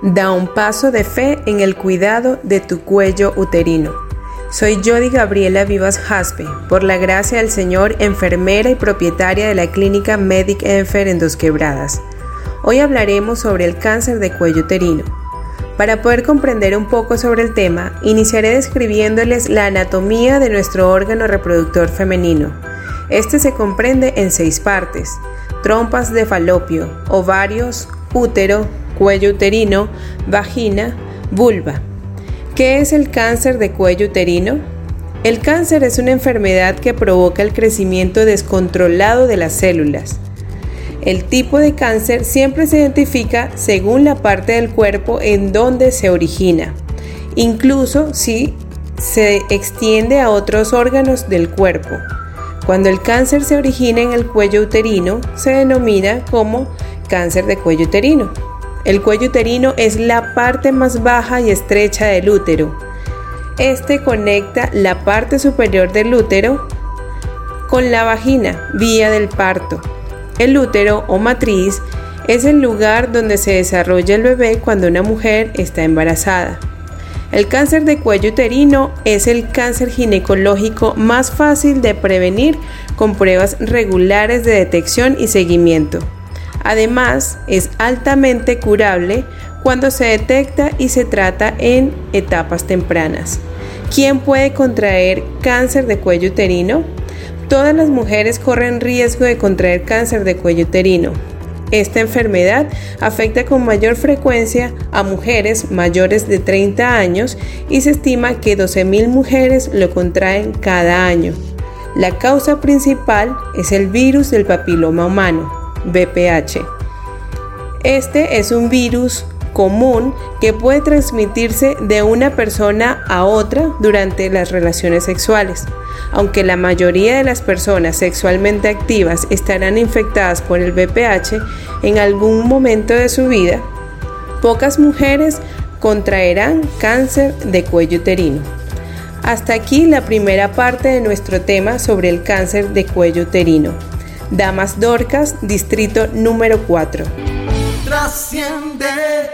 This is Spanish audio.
Da un paso de fe en el cuidado de tu cuello uterino. Soy Jody Gabriela Vivas Jaspe, por la gracia del Señor, enfermera y propietaria de la clínica Medic Enfer en Dos Quebradas. Hoy hablaremos sobre el cáncer de cuello uterino. Para poder comprender un poco sobre el tema, iniciaré describiéndoles la anatomía de nuestro órgano reproductor femenino. Este se comprende en seis partes: trompas de falopio, ovarios, útero, cuello uterino, vagina, vulva. ¿Qué es el cáncer de cuello uterino? El cáncer es una enfermedad que provoca el crecimiento descontrolado de las células. El tipo de cáncer siempre se identifica según la parte del cuerpo en donde se origina, incluso si se extiende a otros órganos del cuerpo. Cuando el cáncer se origina en el cuello uterino, se denomina como cáncer de cuello uterino. El cuello uterino es la parte más baja y estrecha del útero. Este conecta la parte superior del útero con la vagina, vía del parto. El útero o matriz es el lugar donde se desarrolla el bebé cuando una mujer está embarazada. El cáncer de cuello uterino es el cáncer ginecológico más fácil de prevenir con pruebas regulares de detección y seguimiento. Además, es altamente curable cuando se detecta y se trata en etapas tempranas. ¿Quién puede contraer cáncer de cuello uterino? Todas las mujeres corren riesgo de contraer cáncer de cuello uterino. Esta enfermedad afecta con mayor frecuencia a mujeres mayores de 30 años y se estima que 12.000 mujeres lo contraen cada año. La causa principal es el virus del papiloma humano, BPH. Este es un virus común que puede transmitirse de una persona a otra durante las relaciones sexuales. Aunque la mayoría de las personas sexualmente activas estarán infectadas por el BPH en algún momento de su vida, pocas mujeres contraerán cáncer de cuello uterino. Hasta aquí la primera parte de nuestro tema sobre el cáncer de cuello uterino. Damas Dorcas, distrito número 4.